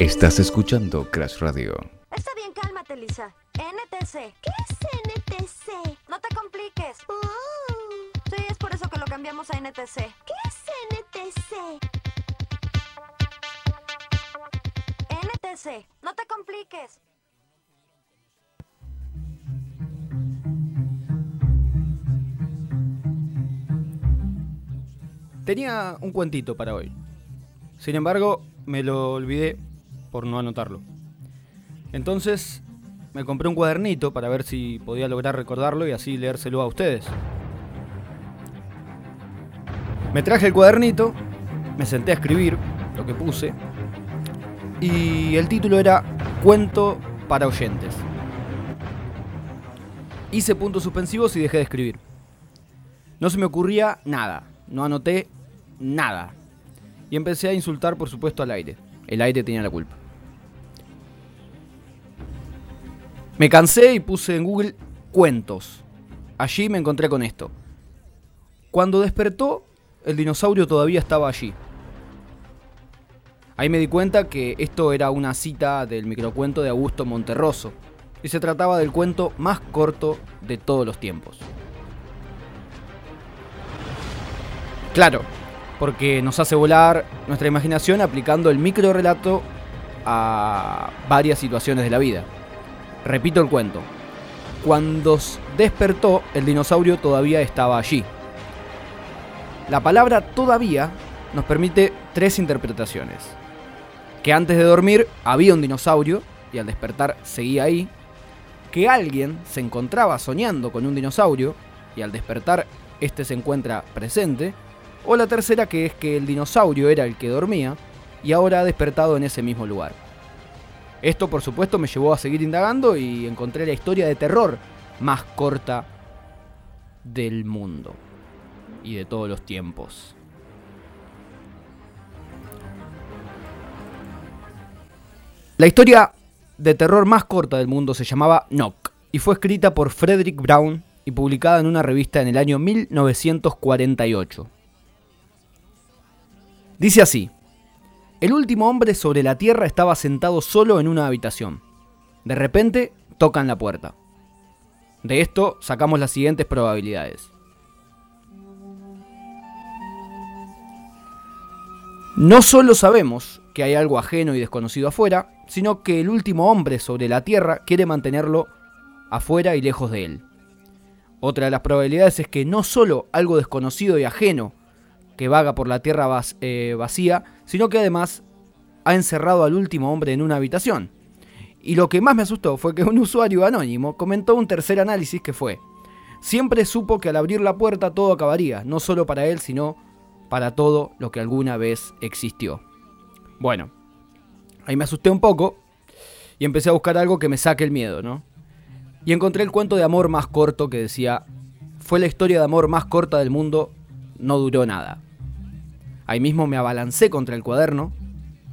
Estás escuchando Crash Radio. Está bien, cálmate, Lisa. NTC. ¿Qué es NTC? No te compliques. Oh, Sí, es por eso que lo cambiamos a NTC. ¿Qué es NTC? NTC. No te compliques. Tenía un cuentito para hoy. Sin embargo, me lo olvidé por no anotarlo. Entonces, me compré un cuadernito para ver si podía lograr recordarlo y así leérselo a ustedes. Me traje el cuadernito, me senté a escribir lo que puse y el título era Cuento para oyentes. Hice puntos suspensivos y dejé de escribir. No se me ocurría nada, no anoté nada. Y empecé a insultar, por supuesto, al aire. El aire tenía la culpa. Me cansé y puse en Google cuentos. Allí me encontré con esto. Cuando despertó, el dinosaurio todavía estaba allí. Ahí me di cuenta que esto era una cita del microcuento de Augusto Monterroso. Y se trataba del cuento más corto de todos los tiempos. Claro, porque nos hace volar nuestra imaginación aplicando el micro relato a varias situaciones de la vida. Repito el cuento. Cuando despertó, el dinosaurio todavía estaba allí. La palabra todavía nos permite tres interpretaciones. Que antes de dormir había un dinosaurio y al despertar seguía ahí. Que alguien se encontraba soñando con un dinosaurio y al despertar este se encuentra presente. O la tercera que es que el dinosaurio era el que dormía y ahora ha despertado en ese mismo lugar. Esto por supuesto me llevó a seguir indagando y encontré la historia de terror más corta del mundo y de todos los tiempos. La historia de terror más corta del mundo se llamaba Knock y fue escrita por Frederick Brown y publicada en una revista en el año 1948. Dice así, el último hombre sobre la tierra estaba sentado solo en una habitación. De repente tocan la puerta. De esto sacamos las siguientes probabilidades. No solo sabemos que hay algo ajeno y desconocido afuera, sino que el último hombre sobre la Tierra quiere mantenerlo afuera y lejos de él. Otra de las probabilidades es que no solo algo desconocido y ajeno que vaga por la Tierra eh, vacía, sino que además ha encerrado al último hombre en una habitación. Y lo que más me asustó fue que un usuario anónimo comentó un tercer análisis que fue, siempre supo que al abrir la puerta todo acabaría, no solo para él, sino para todo lo que alguna vez existió. Bueno, ahí me asusté un poco y empecé a buscar algo que me saque el miedo, ¿no? Y encontré el cuento de amor más corto que decía, fue la historia de amor más corta del mundo, no duró nada. Ahí mismo me abalancé contra el cuaderno,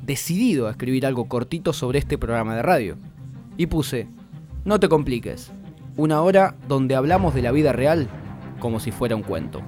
decidido a escribir algo cortito sobre este programa de radio. Y puse, no te compliques, una hora donde hablamos de la vida real como si fuera un cuento.